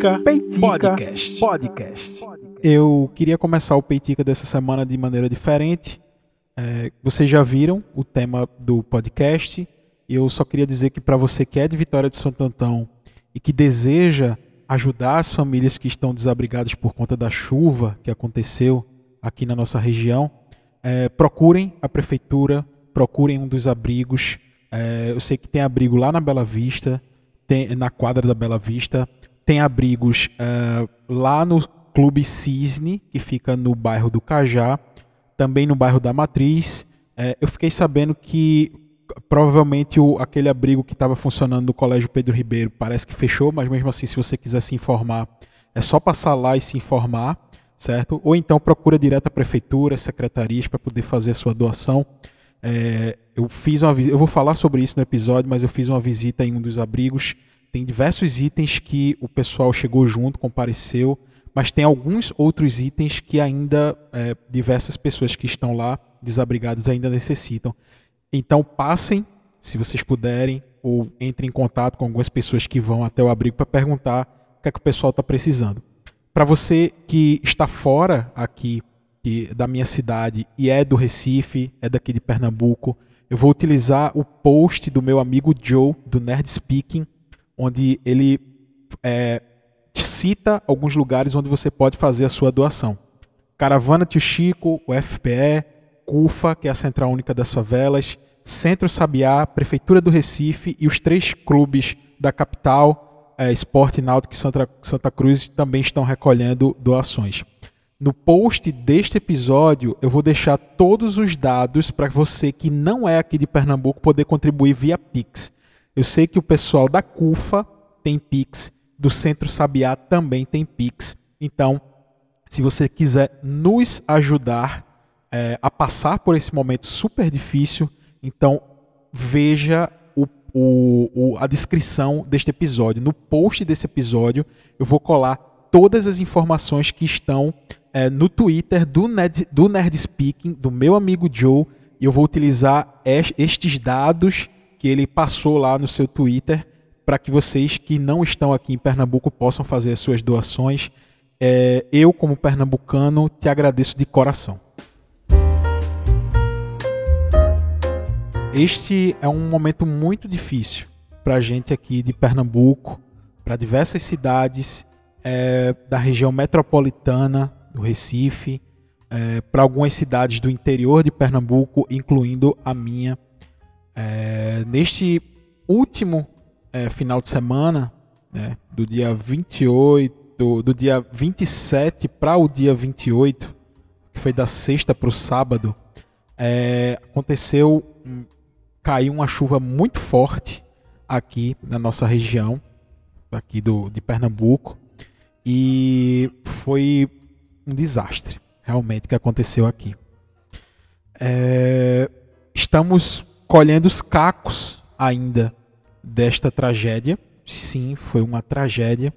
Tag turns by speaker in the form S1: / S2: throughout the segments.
S1: Peitica, Peitica Podcast. Podcast. Eu queria começar o Peitica dessa semana de maneira diferente. É, vocês já viram o tema do podcast. Eu só queria dizer que para você que é de Vitória de Santo Antão e que deseja ajudar as famílias que estão desabrigadas por conta da chuva que aconteceu aqui na nossa região, é, procurem a prefeitura, procurem um dos abrigos. É, eu sei que tem abrigo lá na Bela Vista, tem, na quadra da Bela Vista. Tem abrigos uh, lá no Clube Cisne, que fica no bairro do Cajá, também no bairro da Matriz. Uh, eu fiquei sabendo que provavelmente o, aquele abrigo que estava funcionando no Colégio Pedro Ribeiro parece que fechou, mas mesmo assim, se você quiser se informar, é só passar lá e se informar, certo? Ou então procura direto a prefeitura, secretarias para poder fazer a sua doação. É, eu fiz uma eu vou falar sobre isso no episódio, mas eu fiz uma visita em um dos abrigos. Tem diversos itens que o pessoal chegou junto, compareceu, mas tem alguns outros itens que ainda é, diversas pessoas que estão lá desabrigadas ainda necessitam. Então passem, se vocês puderem, ou entrem em contato com algumas pessoas que vão até o abrigo para perguntar o que é que o pessoal está precisando. Para você que está fora aqui que, da minha cidade e é do Recife, é daqui de Pernambuco, eu vou utilizar o post do meu amigo Joe, do Nerd Speaking, onde ele é, cita alguns lugares onde você pode fazer a sua doação. Caravana Tio Chico, o FPE, CUFA, que é a Central Única das Favelas, Centro Sabiá, Prefeitura do Recife e os três clubes da capital, é, Esporte Náutico e Santa, Santa Cruz, também estão recolhendo doações. No post deste episódio, eu vou deixar todos os dados para você que não é aqui de Pernambuco poder contribuir via Pix. Eu sei que o pessoal da CUFA tem Pix, do Centro Sabiá também tem Pix. Então, se você quiser nos ajudar é, a passar por esse momento super difícil, então veja o, o, o, a descrição deste episódio. No post desse episódio, eu vou colar todas as informações que estão é, no Twitter do Nerd, do Nerd Speaking, do meu amigo Joe, e eu vou utilizar estes dados que ele passou lá no seu Twitter para que vocês que não estão aqui em Pernambuco possam fazer as suas doações. É, eu, como pernambucano, te agradeço de coração. Este é um momento muito difícil para a gente aqui de Pernambuco, para diversas cidades é, da região metropolitana do Recife, é, para algumas cidades do interior de Pernambuco, incluindo a minha. É, neste último é, final de semana, né, do dia 28, do, do dia 27 para o dia 28, que foi da sexta para o sábado, é, aconteceu, caiu uma chuva muito forte aqui na nossa região, aqui do, de Pernambuco, e foi um desastre, realmente, que aconteceu aqui. É, estamos colhendo os cacos ainda desta tragédia. Sim, foi uma tragédia.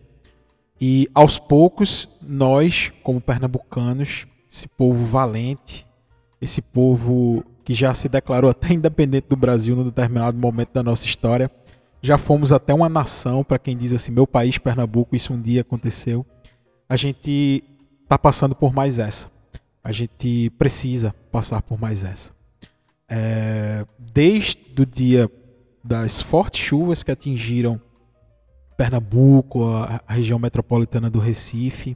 S1: E aos poucos, nós, como pernambucanos, esse povo valente, esse povo que já se declarou até independente do Brasil num determinado momento da nossa história, já fomos até uma nação, para quem diz assim, meu país, Pernambuco, isso um dia aconteceu. A gente está passando por mais essa. A gente precisa passar por mais essa. É, desde o dia das fortes chuvas que atingiram Pernambuco, a, região metropolitana do Recife,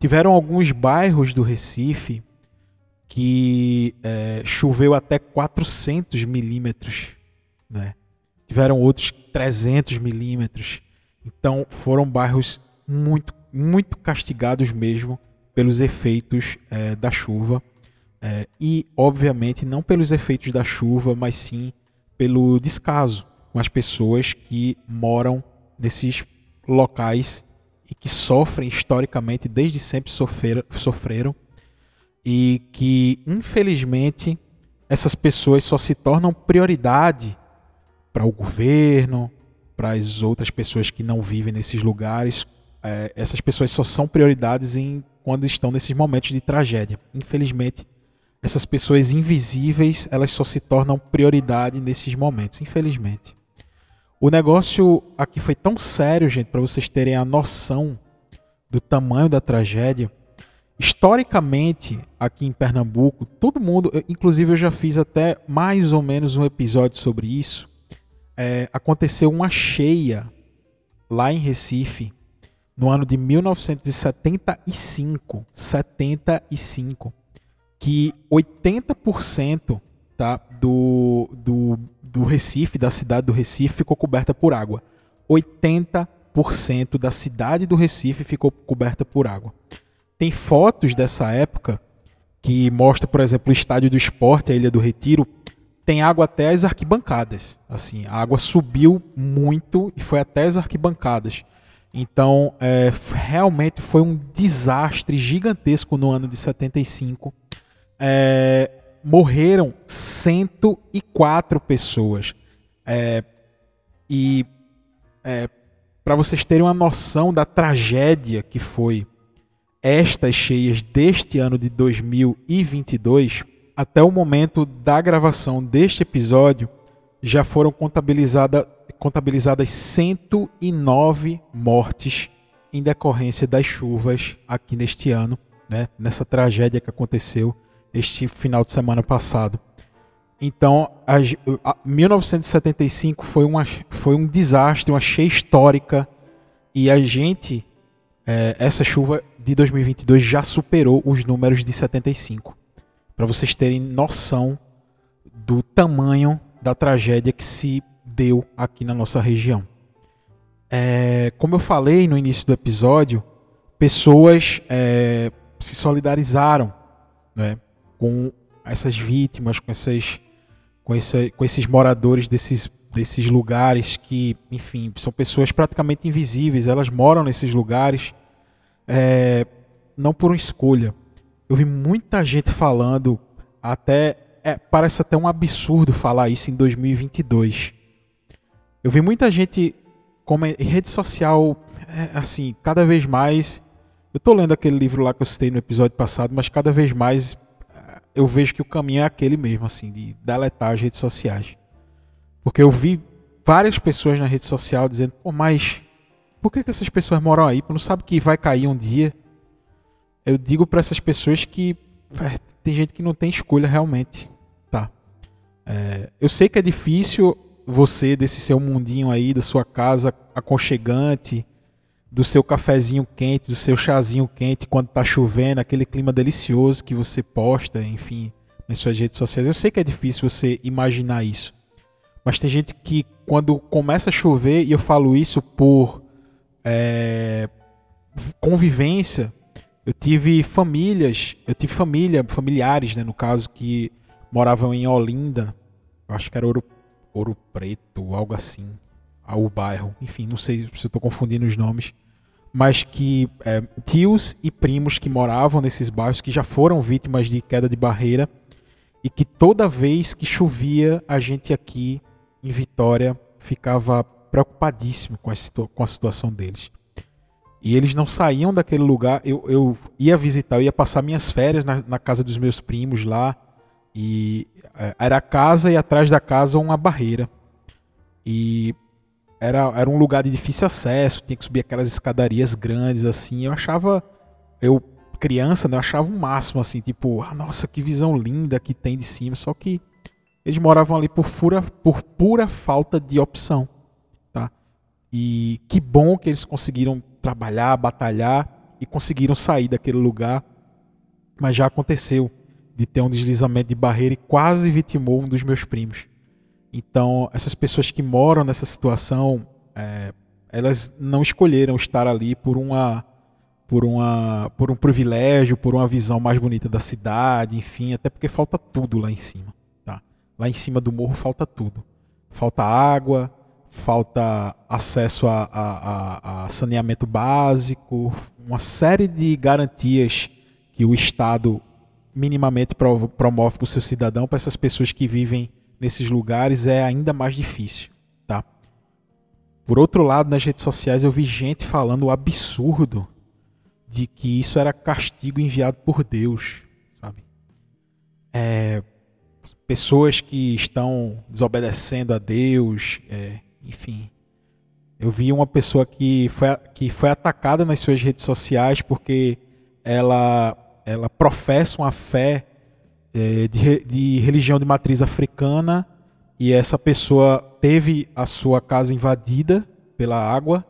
S1: tiveram alguns bairros do Recife que é, choveu até 400 milímetros, né? tiveram outros 300 milímetros. Então foram bairros muito, muito castigados mesmo pelos efeitos é, da chuva. É, e, obviamente, não pelos efeitos da chuva, mas sim pelo descaso com as pessoas que moram nesses locais e que sofrem historicamente, desde sempre sofreram, sofreram e que, infelizmente, essas pessoas só se tornam prioridade para o governo, para as outras pessoas que não vivem nesses lugares. É, essas pessoas só são prioridades em quando estão nesses momentos de tragédia. Infelizmente, essas pessoas invisíveis, elas só se tornam prioridade nesses momentos, infelizmente. O negócio aqui foi tão sério, gente, para vocês terem a noção do tamanho da tragédia, historicamente aqui em Pernambuco, todo mundo, inclusive eu já fiz até mais ou menos um episódio sobre isso. É, aconteceu uma cheia lá em Recife no ano de 1975, 75, que 80% tá, do, do, do Recife, da cidade do Recife, ficou coberta por água. 80% da cidade do Recife ficou coberta por água. Tem fotos dessa época que mostra, por exemplo, o estádio do esporte, a Ilha do Retiro, tem água até as arquibancadas. Assim, a água subiu muito e foi até as arquibancadas. Então, é, realmente foi um desastre gigantesco no ano de 75. É, morreram 104 pessoas. É, e é, para vocês terem uma noção da tragédia que foi estas cheias deste ano de 2022, até o momento da gravação deste episódio, já foram contabilizada, contabilizadas 109 mortes em decorrência das chuvas aqui neste ano, né, nessa tragédia que aconteceu este final de semana passado. Então, a, a 1975 foi, uma, foi um desastre, uma cheia histórica, e a gente, é, essa chuva de 2022 já superou os números de 75. Para vocês terem noção do tamanho da tragédia que se deu aqui na nossa região. É, como eu falei no início do episódio, pessoas é, se solidarizaram né, com essas vítimas, com, essas, com, esse, com esses moradores desses, desses lugares que, enfim, são pessoas praticamente invisíveis. Elas moram nesses lugares é, não por uma escolha. Eu vi muita gente falando, até é, parece até um absurdo falar isso em 2022. Eu vi muita gente como em rede social, é, assim, cada vez mais. Eu estou lendo aquele livro lá que eu citei no episódio passado, mas cada vez mais eu vejo que o caminho é aquele mesmo, assim, de deletar as redes sociais. Porque eu vi várias pessoas na rede social dizendo, pô, mas por que, que essas pessoas moram aí? Não sabe que vai cair um dia. Eu digo para essas pessoas que é, tem gente que não tem escolha realmente, tá? É, eu sei que é difícil você desse seu mundinho aí, da sua casa aconchegante, do seu cafezinho quente, do seu chazinho quente quando tá chovendo, aquele clima delicioso que você posta, enfim, nas suas redes sociais. Eu sei que é difícil você imaginar isso. Mas tem gente que quando começa a chover, e eu falo isso por é, convivência. Eu tive famílias, eu tive família, familiares, né, no caso, que moravam em Olinda, eu acho que era Ouro, Ouro Preto, algo assim, o bairro, enfim, não sei se eu estou confundindo os nomes, mas que é, tios e primos que moravam nesses bairros, que já foram vítimas de queda de barreira, e que toda vez que chovia, a gente aqui em Vitória ficava preocupadíssimo com a, com a situação deles. E eles não saíam daquele lugar. Eu, eu ia visitar, eu ia passar minhas férias na, na casa dos meus primos lá. E é, era a casa e atrás da casa uma barreira. E era, era um lugar de difícil acesso, tinha que subir aquelas escadarias grandes assim. Eu achava, eu criança, né, eu achava um máximo assim, tipo, ah, nossa, que visão linda que tem de cima. Só que eles moravam ali por, fura, por pura falta de opção. E que bom que eles conseguiram trabalhar, batalhar e conseguiram sair daquele lugar. Mas já aconteceu de ter um deslizamento de barreira e quase vitimou um dos meus primos. Então, essas pessoas que moram nessa situação, é, elas não escolheram estar ali por uma por uma por um privilégio, por uma visão mais bonita da cidade, enfim, até porque falta tudo lá em cima, tá? Lá em cima do morro falta tudo. Falta água, falta acesso a, a, a, saneamento básico, uma série de garantias que o Estado minimamente promove para o seu cidadão, para essas pessoas que vivem nesses lugares, é ainda mais difícil. Tá? Por outro lado, nas redes sociais eu vi gente falando o absurdo de que isso era castigo enviado por Deus, sabe? É, pessoas que estão desobedecendo a Deus, é, enfim, Eu vi uma pessoa que foi, que foi atacada nas suas redes sociais porque ela, ela professa uma fé é, de, de religião de matriz africana e essa pessoa teve a sua casa invadida pela água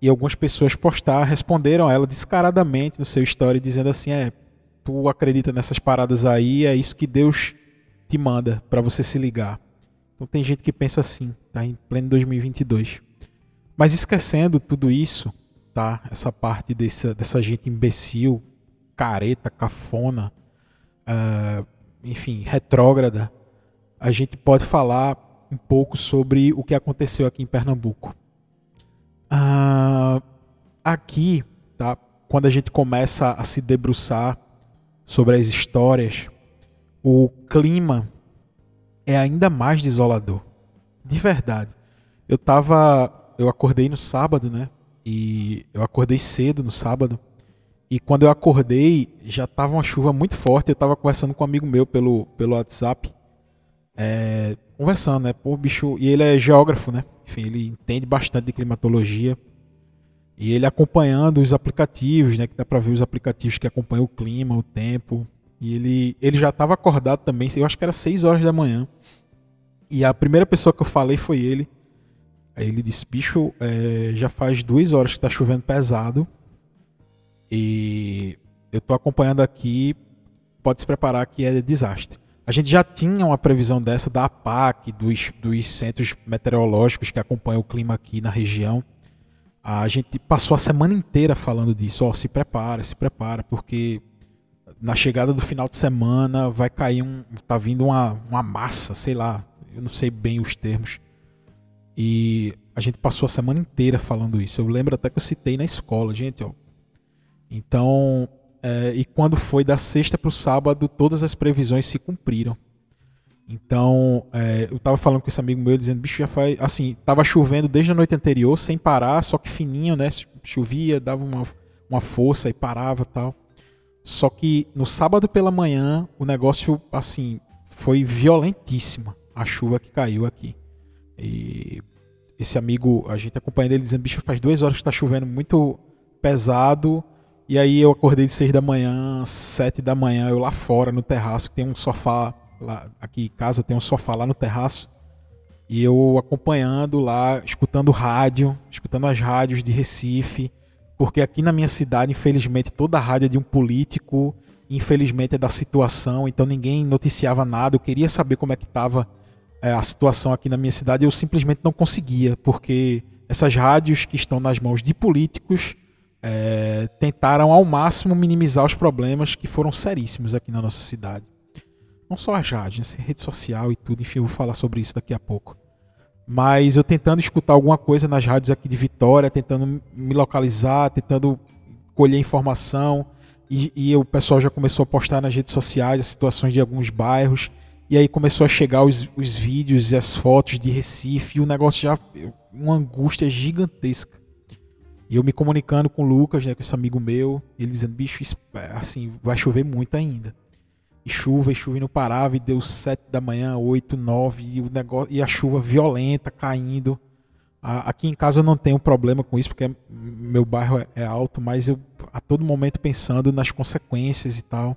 S1: e algumas pessoas postar responderam a ela descaradamente no seu story dizendo assim é tu acredita nessas paradas aí é isso que Deus te manda para você se ligar então tem gente que pensa assim tá em pleno 2022 mas esquecendo tudo isso, tá? Essa parte dessa, dessa gente imbecil, careta, cafona, uh, enfim, retrógrada, a gente pode falar um pouco sobre o que aconteceu aqui em Pernambuco. Uh, aqui, tá? Quando a gente começa a se debruçar sobre as histórias, o clima é ainda mais desolador. De verdade. Eu estava eu acordei no sábado, né? E eu acordei cedo no sábado. E quando eu acordei, já tava uma chuva muito forte. Eu tava conversando com um amigo meu pelo, pelo WhatsApp. É, conversando, né? Pô, bicho. E ele é geógrafo, né? Enfim, ele entende bastante de climatologia. E ele acompanhando os aplicativos, né? Que dá pra ver os aplicativos que acompanham o clima, o tempo. E ele, ele já estava acordado também, eu acho que era 6 horas da manhã. E a primeira pessoa que eu falei foi ele. Aí ele disse: bicho, é, já faz duas horas que tá chovendo pesado. E eu tô acompanhando aqui. Pode se preparar que é desastre. A gente já tinha uma previsão dessa da APAC, dos, dos centros meteorológicos que acompanham o clima aqui na região. A gente passou a semana inteira falando disso. Ó, se prepara, se prepara, porque na chegada do final de semana vai cair um. tá vindo uma, uma massa, sei lá, eu não sei bem os termos e a gente passou a semana inteira falando isso. Eu lembro até que eu citei na escola, gente, ó. Então, é, e quando foi da sexta para o sábado, todas as previsões se cumpriram. Então, é, eu estava falando com esse amigo meu, dizendo, bicho, já faz. Assim, tava chovendo desde a noite anterior, sem parar, só que fininho, né? Chovia, dava uma, uma força e parava tal. Só que no sábado pela manhã, o negócio, assim, foi violentíssima a chuva que caiu aqui. E esse amigo, a gente acompanhando ele dizendo, bicho, faz duas horas que está chovendo muito pesado. E aí eu acordei de seis da manhã, sete da manhã, eu lá fora no terraço, tem um sofá lá, aqui em casa tem um sofá lá no terraço. E eu acompanhando lá, escutando rádio, escutando as rádios de Recife, porque aqui na minha cidade, infelizmente, toda a rádio é de um político, infelizmente é da situação, então ninguém noticiava nada. Eu queria saber como é que estava é, a situação aqui na minha cidade, eu simplesmente não conseguia, porque essas rádios que estão nas mãos de políticos é, tentaram ao máximo minimizar os problemas que foram seríssimos aqui na nossa cidade. Não só as rádios, né, rede social e tudo, enfim, eu vou falar sobre isso daqui a pouco. Mas eu tentando escutar alguma coisa nas rádios aqui de Vitória, tentando me localizar, tentando colher informação, e, e o pessoal já começou a postar nas redes sociais as situações de alguns bairros. E aí começou a chegar os, os vídeos e as fotos de Recife e o negócio já. uma angústia gigantesca. E eu me comunicando com o Lucas, né, com esse amigo meu, ele dizendo, bicho, assim, vai chover muito ainda. E chuva, e chuva e não parava, e deu sete da manhã, oito, nove, e, o negócio, e a chuva violenta caindo. aqui em casa eu não tenho problema com isso, porque meu bairro é, é alto, mas eu a todo momento pensando nas consequências e tal.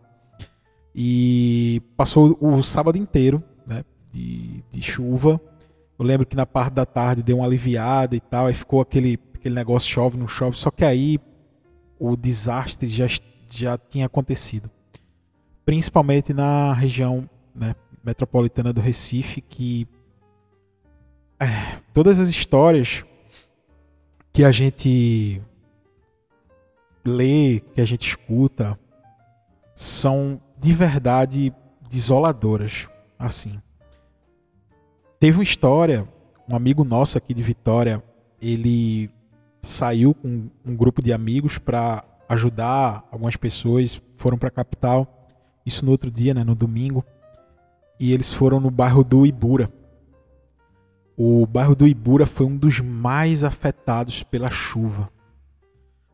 S1: E passou o sábado inteiro né, de, de chuva. Eu lembro que na parte da tarde deu uma aliviada e tal, aí ficou aquele, aquele negócio chove, não chove. Só que aí o desastre já, já tinha acontecido. Principalmente na região né, metropolitana do Recife, que é, todas as histórias que a gente lê, que a gente escuta, são de verdade desoladoras, assim. Teve uma história, um amigo nosso aqui de Vitória, ele saiu com um grupo de amigos para ajudar algumas pessoas, foram para a capital, isso no outro dia, né, no domingo, e eles foram no bairro do Ibura. O bairro do Ibura foi um dos mais afetados pela chuva.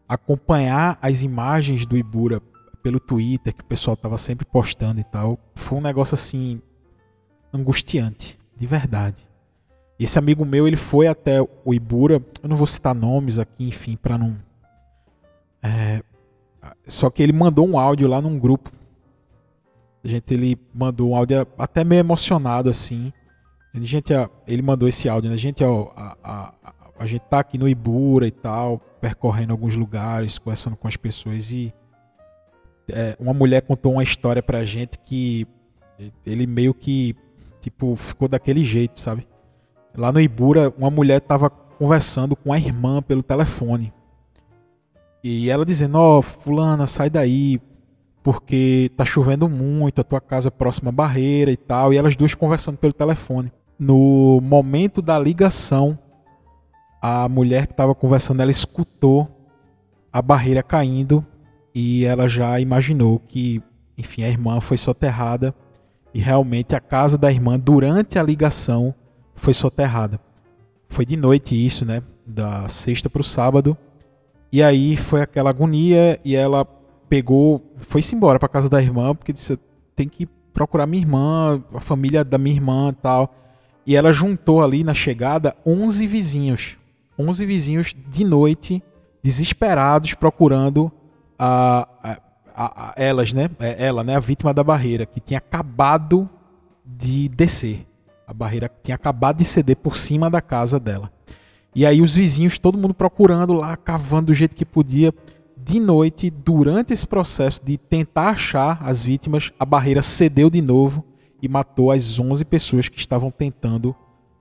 S1: Acompanhar as imagens do Ibura pelo Twitter, que o pessoal tava sempre postando e tal, foi um negócio assim angustiante, de verdade. Esse amigo meu, ele foi até o Ibura, eu não vou citar nomes aqui, enfim, para não. É, só que ele mandou um áudio lá num grupo. A gente, ele mandou um áudio até meio emocionado, assim. Gente, ele mandou esse áudio, né? Gente, a, a, a, a gente tá aqui no Ibura e tal, percorrendo alguns lugares, conversando com as pessoas e é, uma mulher contou uma história pra gente que ele meio que tipo ficou daquele jeito, sabe? Lá no Ibura, uma mulher tava conversando com a irmã pelo telefone. E ela dizendo: "Ó, oh, fulana, sai daí, porque tá chovendo muito, a tua casa é próxima à barreira e tal". E elas duas conversando pelo telefone. No momento da ligação, a mulher que estava conversando, ela escutou a barreira caindo e ela já imaginou que, enfim, a irmã foi soterrada e realmente a casa da irmã durante a ligação foi soterrada. Foi de noite isso, né? Da sexta para o sábado. E aí foi aquela agonia e ela pegou, foi-se embora para casa da irmã porque disse: tem que procurar minha irmã, a família da minha irmã, tal. E ela juntou ali na chegada 11 vizinhos, 11 vizinhos de noite, desesperados procurando a, a, a, elas, né? É, ela, né? A vítima da barreira, que tinha acabado de descer. A barreira tinha acabado de ceder por cima da casa dela. E aí os vizinhos, todo mundo procurando lá, cavando do jeito que podia. De noite, durante esse processo de tentar achar as vítimas, a barreira cedeu de novo e matou as 11 pessoas que estavam tentando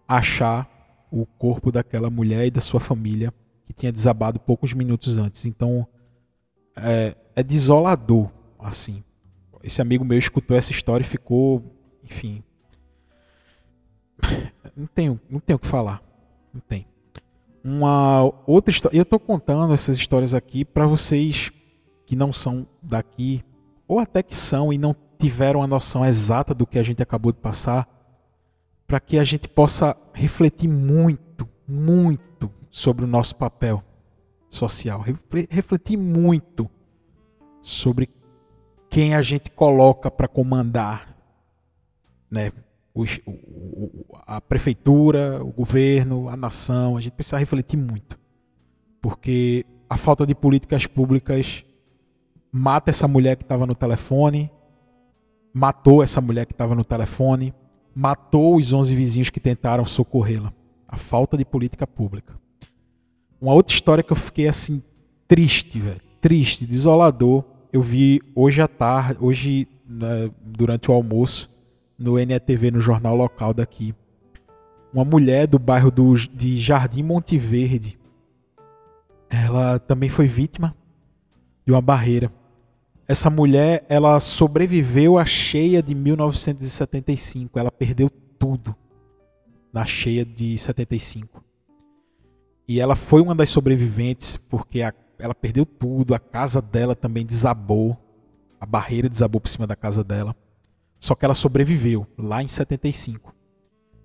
S1: achar o corpo daquela mulher e da sua família que tinha desabado poucos minutos antes. Então, é, é desolador, assim. Esse amigo meu escutou essa história e ficou, enfim, não tenho, não tenho o que falar, não tem. Uma outra história, eu estou contando essas histórias aqui para vocês que não são daqui ou até que são e não tiveram a noção exata do que a gente acabou de passar, para que a gente possa refletir muito, muito sobre o nosso papel social, refletir muito sobre quem a gente coloca para comandar, né? A prefeitura, o governo, a nação, a gente precisa refletir muito. Porque a falta de políticas públicas mata essa mulher que estava no telefone, matou essa mulher que estava no telefone, matou os 11 vizinhos que tentaram socorrê-la. A falta de política pública. Uma outra história que eu fiquei assim triste, velho, triste, desolador. Eu vi hoje à tarde, hoje né, durante o almoço no NETV no jornal local daqui. Uma mulher do bairro do, de Jardim Monte Verde. Ela também foi vítima de uma barreira. Essa mulher, ela sobreviveu à cheia de 1975. Ela perdeu tudo na cheia de 75. E ela foi uma das sobreviventes porque a, ela perdeu tudo, a casa dela também desabou, a barreira desabou por cima da casa dela. Só que ela sobreviveu lá em 75.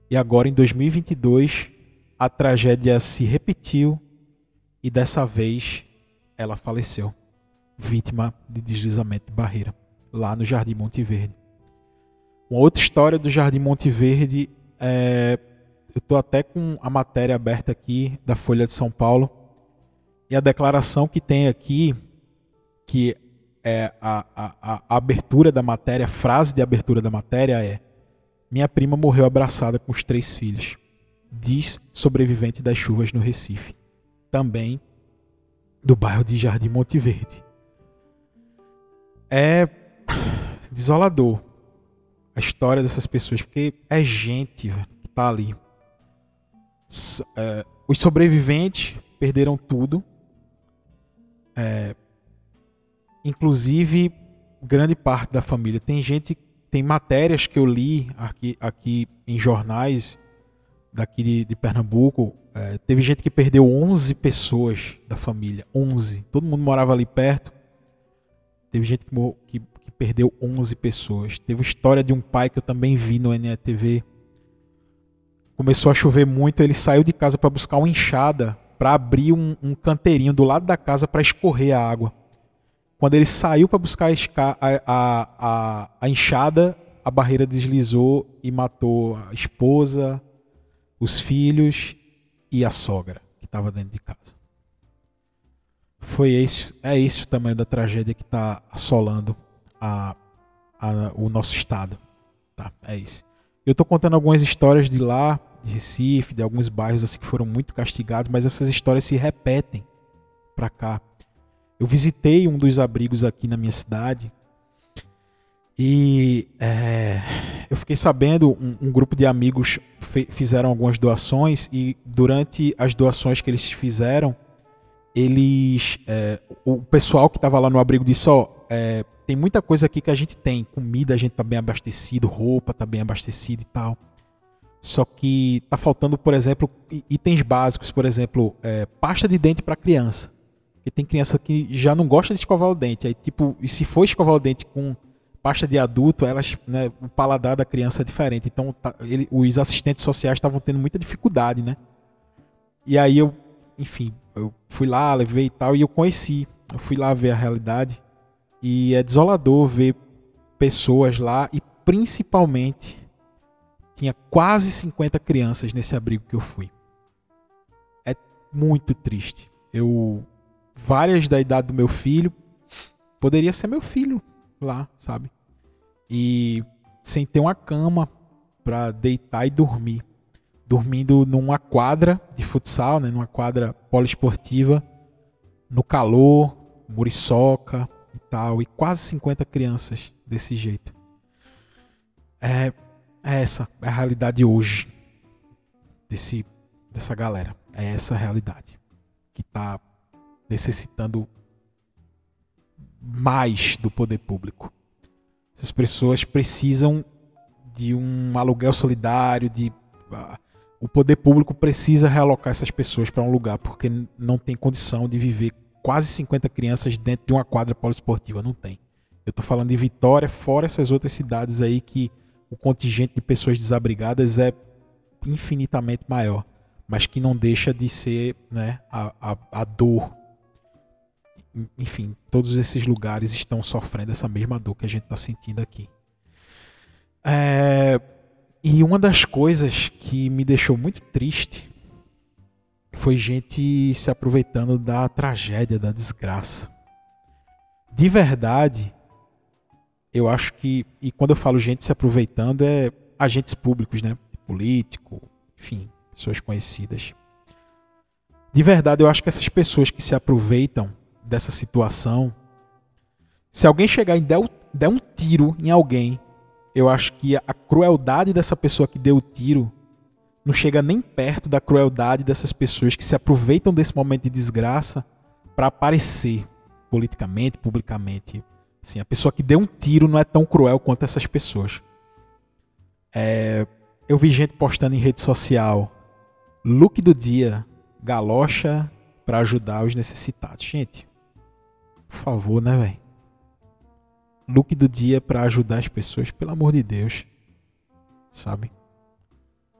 S1: E agora em 2022 a tragédia se repetiu e dessa vez ela faleceu, vítima de deslizamento de barreira, lá no Jardim Monte Verde. Uma outra história do Jardim Monte Verde é eu estou até com a matéria aberta aqui da Folha de São Paulo. E a declaração que tem aqui, que é a, a, a abertura da matéria, a frase de abertura da matéria é: Minha prima morreu abraçada com os três filhos. Diz sobrevivente das chuvas no Recife. Também do bairro de Jardim Monte Verde. É desolador a história dessas pessoas, porque é gente que está ali é, os sobreviventes perderam tudo. É, inclusive grande parte da família. Tem gente, tem matérias que eu li aqui, aqui em jornais daqui de, de Pernambuco. É, teve gente que perdeu 11 pessoas da família. 11. Todo mundo morava ali perto. Teve gente que, que, que perdeu 11 pessoas. Teve história de um pai que eu também vi no NETV começou a chover muito, ele saiu de casa para buscar uma enxada para abrir um, um, canteirinho do lado da casa para escorrer a água. Quando ele saiu para buscar a, a, a, a, enxada, a barreira deslizou e matou a esposa, os filhos e a sogra que estava dentro de casa. Foi esse, é esse o tamanho da tragédia que está assolando a, a, o nosso estado. Tá, é isso. Eu estou contando algumas histórias de lá, de Recife, de alguns bairros assim que foram muito castigados, mas essas histórias se repetem para cá. Eu visitei um dos abrigos aqui na minha cidade e é, eu fiquei sabendo, um, um grupo de amigos fizeram algumas doações e durante as doações que eles fizeram, eles, é, o pessoal que estava lá no abrigo disse, ó, é, tem muita coisa aqui que a gente tem, comida a gente tá bem abastecido, roupa tá bem abastecido e tal. Só que tá faltando, por exemplo, itens básicos, por exemplo, é, pasta de dente para criança. Porque tem criança que já não gosta de escovar o dente. Aí, tipo, e se for escovar o dente com pasta de adulto, elas, né, o paladar da criança é diferente. Então, tá, ele, os assistentes sociais estavam tendo muita dificuldade, né? E aí eu, enfim, eu fui lá, levei e tal, e eu conheci. Eu fui lá ver a realidade. E é desolador ver pessoas lá e principalmente tinha quase 50 crianças nesse abrigo que eu fui. É muito triste. Eu várias da idade do meu filho poderia ser meu filho lá, sabe? E sem ter uma cama para deitar e dormir. Dormindo numa quadra de futsal, né, numa quadra poliesportiva, no calor, muriçoca e tal, e quase 50 crianças desse jeito. É, é essa é a realidade hoje desse dessa galera. É essa a realidade que está necessitando mais do poder público. Essas pessoas precisam de um aluguel solidário, de o poder público precisa realocar essas pessoas para um lugar porque não tem condição de viver quase 50 crianças dentro de uma quadra poliesportiva, não tem. Eu estou falando de Vitória, fora essas outras cidades aí que o contingente de pessoas desabrigadas é infinitamente maior, mas que não deixa de ser né, a, a, a dor enfim, todos esses lugares estão sofrendo essa mesma dor que a gente está sentindo aqui. É, e uma das coisas que me deixou muito triste foi gente se aproveitando da tragédia, da desgraça. De verdade, eu acho que, e quando eu falo gente se aproveitando, é agentes públicos, né? Político, enfim, pessoas conhecidas. De verdade, eu acho que essas pessoas que se aproveitam dessa situação, se alguém chegar e der, um tiro em alguém, eu acho que a crueldade dessa pessoa que deu o tiro não chega nem perto da crueldade dessas pessoas que se aproveitam desse momento de desgraça para aparecer politicamente, publicamente. Assim, a pessoa que deu um tiro não é tão cruel quanto essas pessoas. É, eu vi gente postando em rede social look do dia, galocha para ajudar os necessitados. Gente, por favor, né, velho? Look do dia para ajudar as pessoas, pelo amor de Deus. Sabe?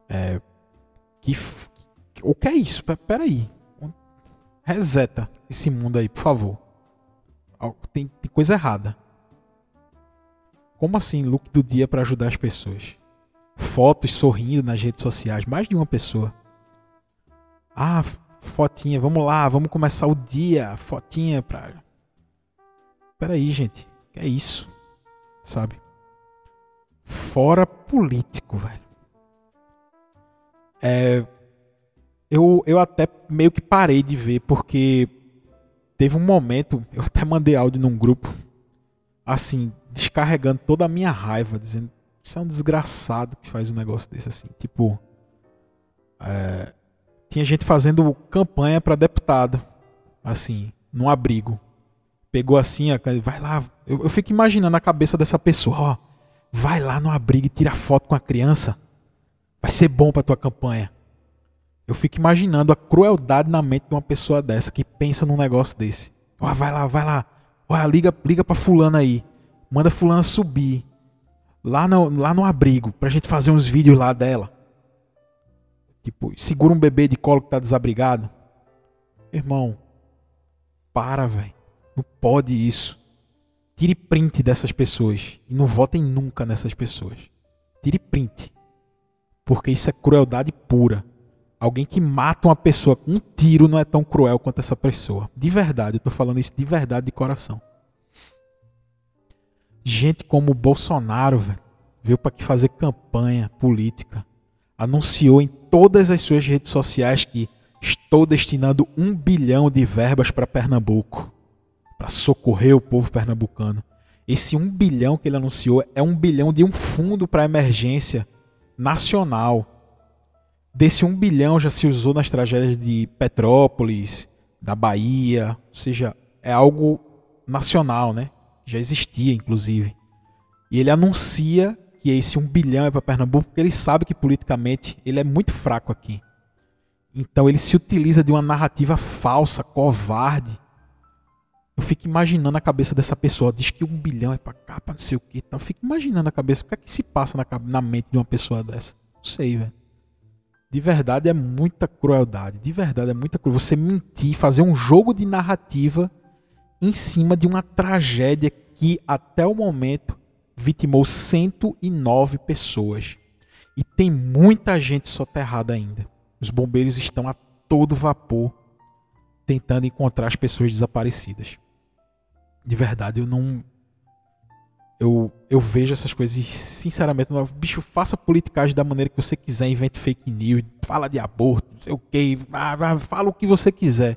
S1: É. Que. O que é isso? Peraí. Reseta esse mundo aí, por favor. Tem, tem coisa errada. Como assim, look do dia para ajudar as pessoas? Fotos sorrindo nas redes sociais, mais de uma pessoa. Ah, fotinha, vamos lá, vamos começar o dia, fotinha para peraí, gente, é isso? Sabe? Fora político, velho. É, eu, eu até meio que parei de ver, porque teve um momento, eu até mandei áudio num grupo, assim, descarregando toda a minha raiva, dizendo isso é um desgraçado que faz um negócio desse assim. Tipo, é, tinha gente fazendo campanha para deputado, assim, num abrigo pegou assim, vai lá. Eu, eu fico imaginando a cabeça dessa pessoa, ó. Vai lá no abrigo e tira foto com a criança. Vai ser bom para tua campanha. Eu fico imaginando a crueldade na mente de uma pessoa dessa que pensa num negócio desse. Ó, vai lá, vai lá. Ó, liga, liga para fulana aí. Manda fulana subir lá no, lá no abrigo pra gente fazer uns vídeos lá dela. Tipo, segura um bebê de colo que tá desabrigado. Irmão, para, velho. Não pode isso. Tire print dessas pessoas e não votem nunca nessas pessoas. Tire print. Porque isso é crueldade pura. Alguém que mata uma pessoa com um tiro não é tão cruel quanto essa pessoa. De verdade, eu estou falando isso de verdade, de coração. Gente como o Bolsonaro, velho, veio para aqui fazer campanha política. Anunciou em todas as suas redes sociais que estou destinando um bilhão de verbas para Pernambuco, para socorrer o povo pernambucano. Esse um bilhão que ele anunciou é um bilhão de um fundo para emergência nacional Desse um bilhão já se usou nas tragédias de Petrópolis, da Bahia, ou seja, é algo nacional, né? Já existia, inclusive. E ele anuncia que esse um bilhão é para Pernambuco porque ele sabe que politicamente ele é muito fraco aqui. Então ele se utiliza de uma narrativa falsa, covarde. Fico imaginando a cabeça dessa pessoa. Diz que um bilhão é para cá, para não sei o que. Eu fico imaginando a cabeça. O que é que se passa na, na mente de uma pessoa dessa? Não sei, velho. De verdade é muita crueldade. De verdade é muita crueldade. Você mentir, fazer um jogo de narrativa em cima de uma tragédia que até o momento vitimou 109 pessoas. E tem muita gente soterrada ainda. Os bombeiros estão a todo vapor tentando encontrar as pessoas desaparecidas. De verdade, eu não eu, eu vejo essas coisas e, sinceramente, não, bicho, faça politicagem da maneira que você quiser, invente fake news, fala de aborto, não sei o que, fala o que você quiser.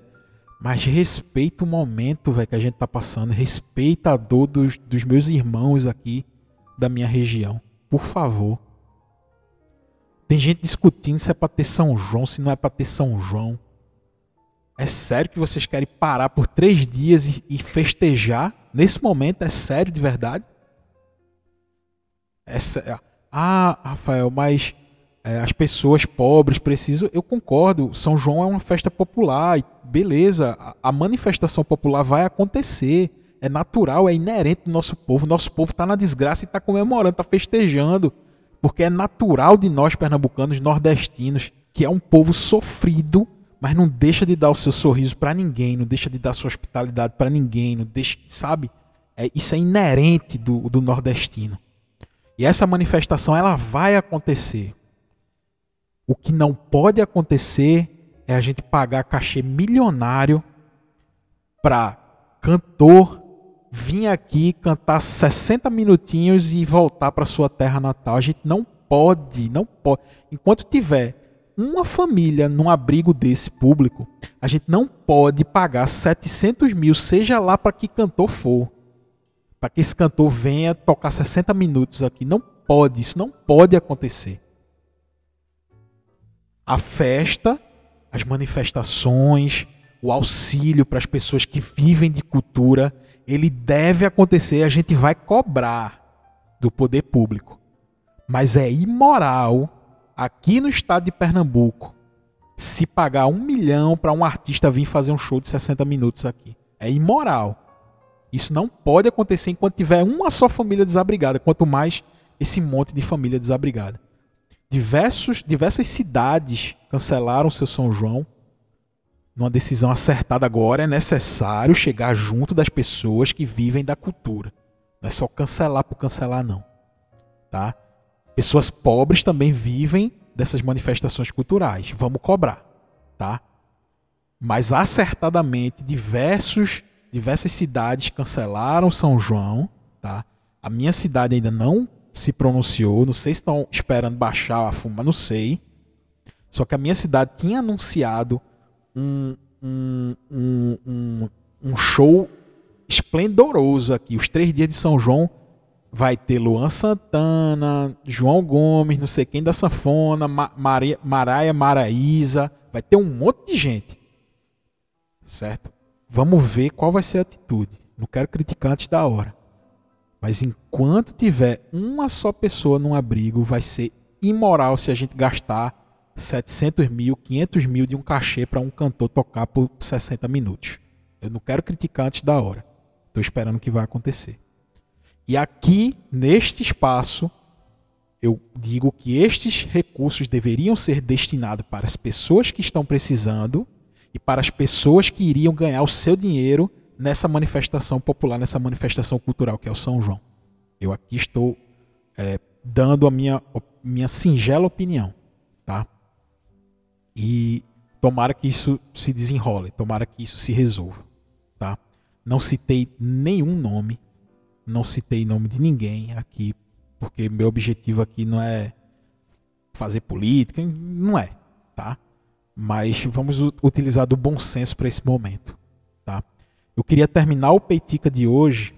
S1: Mas respeita o momento véio, que a gente tá passando, respeita a dor dos, dos meus irmãos aqui da minha região. Por favor. Tem gente discutindo se é para ter São João, se não é para ter São João. É sério que vocês querem parar por três dias e, festejar? Nesse momento, é sério de verdade? É, ah, Rafael, mas é, as pessoas pobres precisam. Eu concordo. São João é uma festa popular. beleza, a, a manifestação popular vai acontecer. É natural, é inerente do nosso povo. Nosso povo está na desgraça e está comemorando, está festejando. Porque é natural de nós, pernambucanos, nordestinos, que é um povo sofrido, mas não deixa de dar o seu sorriso para ninguém, não deixa de dar sua hospitalidade para ninguém, não deixa, sabe? É, isso é inerente do, do nordestino. E essa manifestação ela vai acontecer. O que não pode acontecer é a gente pagar cachê milionário para cantor vir aqui cantar 60 minutinhos e voltar para sua terra natal. A gente não pode, não pode. Enquanto tiver uma família num abrigo desse público, a gente não pode pagar 700 mil, seja lá para que cantor for para que esse cantor venha tocar 60 minutos aqui. Não pode, isso não pode acontecer. A festa, as manifestações, o auxílio para as pessoas que vivem de cultura, ele deve acontecer, a gente vai cobrar do poder público. Mas é imoral, aqui no estado de Pernambuco, se pagar um milhão para um artista vir fazer um show de 60 minutos aqui. É imoral. Isso não pode acontecer enquanto tiver uma só família desabrigada, quanto mais esse monte de família desabrigada. Diversos, diversas cidades cancelaram seu São João. Numa decisão acertada agora, é necessário chegar junto das pessoas que vivem da cultura. Não é só cancelar por cancelar, não. Tá? Pessoas pobres também vivem dessas manifestações culturais. Vamos cobrar. Tá? Mas acertadamente, diversos diversas cidades cancelaram São João, tá? A minha cidade ainda não se pronunciou, não sei se estão esperando baixar a fuma, não sei. Só que a minha cidade tinha anunciado um, um, um, um, um show esplendoroso aqui. Os três dias de São João vai ter Luan Santana, João Gomes, não sei quem da Sanfona, Ma Maria, Maraia Maraíza, vai ter um monte de gente. Certo? Vamos ver qual vai ser a atitude. Não quero criticar antes da hora. Mas enquanto tiver uma só pessoa num abrigo, vai ser imoral se a gente gastar 700 mil, 500 mil de um cachê para um cantor tocar por 60 minutos. Eu não quero criticar antes da hora. Estou esperando que vai acontecer. E aqui, neste espaço, eu digo que estes recursos deveriam ser destinados para as pessoas que estão precisando e para as pessoas que iriam ganhar o seu dinheiro nessa manifestação popular, nessa manifestação cultural que é o São João. Eu aqui estou é, dando a minha, minha singela opinião. Tá? E tomara que isso se desenrole, tomara que isso se resolva, tá? Não citei nenhum nome, não citei nome de ninguém aqui, porque meu objetivo aqui não é fazer política, não é, tá? Mas vamos utilizar do bom senso para esse momento, tá? Eu queria terminar o Peitica de hoje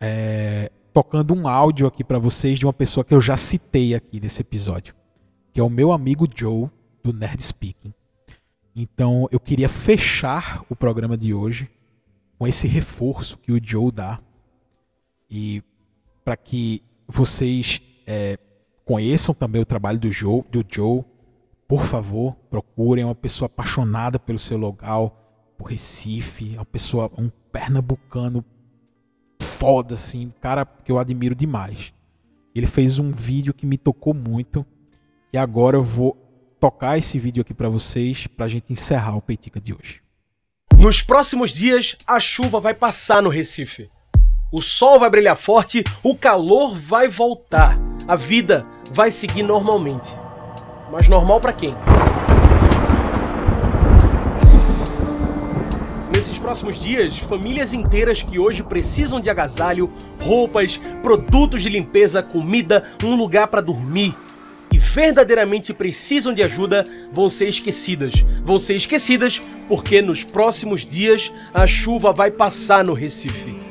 S1: é, tocando um áudio aqui para vocês de uma pessoa que eu já citei aqui nesse episódio, que é o meu amigo Joe do Nerd Speaking. Então eu queria fechar o programa de hoje com esse reforço que o Joe dá e para que vocês é, conheçam também o trabalho do Joe, do Joe, por favor, procurem uma pessoa apaixonada pelo seu local, por Recife, uma pessoa, um pernambucano foda assim, cara que eu admiro demais. Ele fez um vídeo que me tocou muito e agora eu vou tocar esse vídeo aqui para vocês para a gente encerrar o Peitica de hoje.
S2: Nos próximos dias, a chuva vai passar no Recife. O sol vai brilhar forte, o calor vai voltar. A vida vai seguir normalmente. Mas normal para quem? Nesses próximos dias, famílias inteiras que hoje precisam de agasalho, roupas, produtos de limpeza, comida, um lugar para dormir, e verdadeiramente precisam de ajuda vão ser esquecidas. Vão ser esquecidas porque nos próximos dias a chuva vai passar no Recife.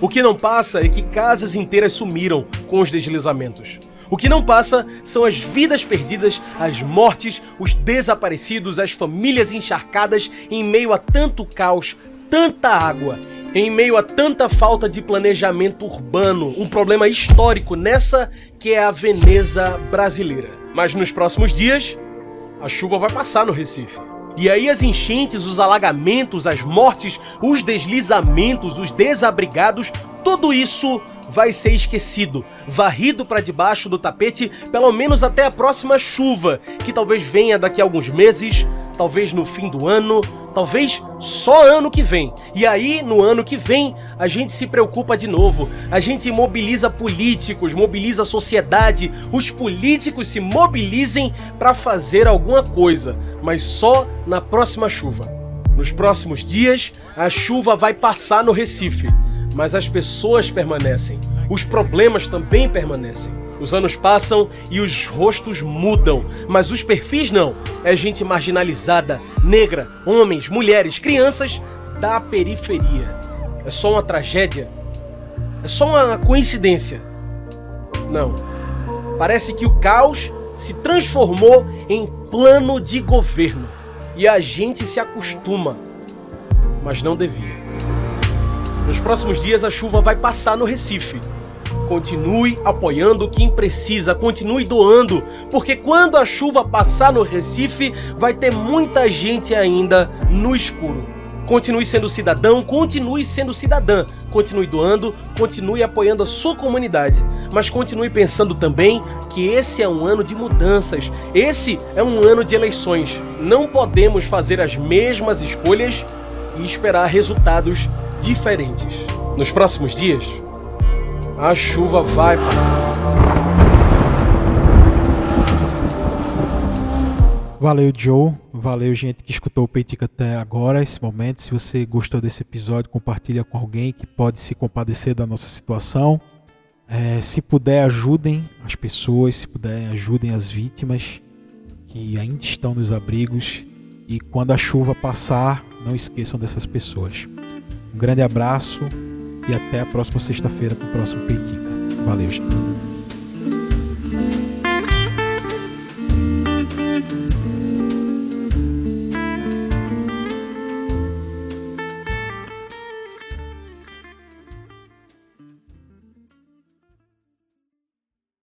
S2: O que não passa é que casas inteiras sumiram com os deslizamentos. O que não passa são as vidas perdidas, as mortes, os desaparecidos, as famílias encharcadas em meio a tanto caos, tanta água, em meio a tanta falta de planejamento urbano, um problema histórico nessa que é a Veneza brasileira. Mas nos próximos dias, a chuva vai passar no Recife. E aí as enchentes, os alagamentos, as mortes, os deslizamentos, os desabrigados, tudo isso vai ser esquecido, varrido para debaixo do tapete, pelo menos até a próxima chuva, que talvez venha daqui a alguns meses, talvez no fim do ano, talvez só ano que vem. E aí, no ano que vem, a gente se preocupa de novo. A gente mobiliza políticos, mobiliza a sociedade, os políticos se mobilizem para fazer alguma coisa, mas só na próxima chuva. Nos próximos dias, a chuva vai passar no Recife, mas as pessoas permanecem. Os problemas também permanecem. Os anos passam e os rostos mudam, mas os perfis não. É gente marginalizada, negra, homens, mulheres, crianças da periferia. É só uma tragédia? É só uma coincidência? Não. Parece que o caos se transformou em plano de governo e a gente se acostuma, mas não devia. Nos próximos dias a chuva vai passar no Recife Continue apoiando quem precisa, continue doando, porque quando a chuva passar no Recife, vai ter muita gente ainda no escuro. Continue sendo cidadão, continue sendo cidadã, continue doando, continue apoiando a sua comunidade, mas continue pensando também que esse é um ano de mudanças, esse é um ano de eleições. Não podemos fazer as mesmas escolhas e esperar resultados diferentes. Nos próximos dias, a chuva vai passar.
S1: Valeu, Joe. Valeu, gente que escutou o Peitica até agora, esse momento. Se você gostou desse episódio, compartilha com alguém que pode se compadecer da nossa situação. É, se puder, ajudem as pessoas, se puder, ajudem as vítimas que ainda estão nos abrigos. E quando a chuva passar, não esqueçam dessas pessoas. Um grande abraço e até a próxima sexta-feira com o próximo Peitica. Valeu, gente.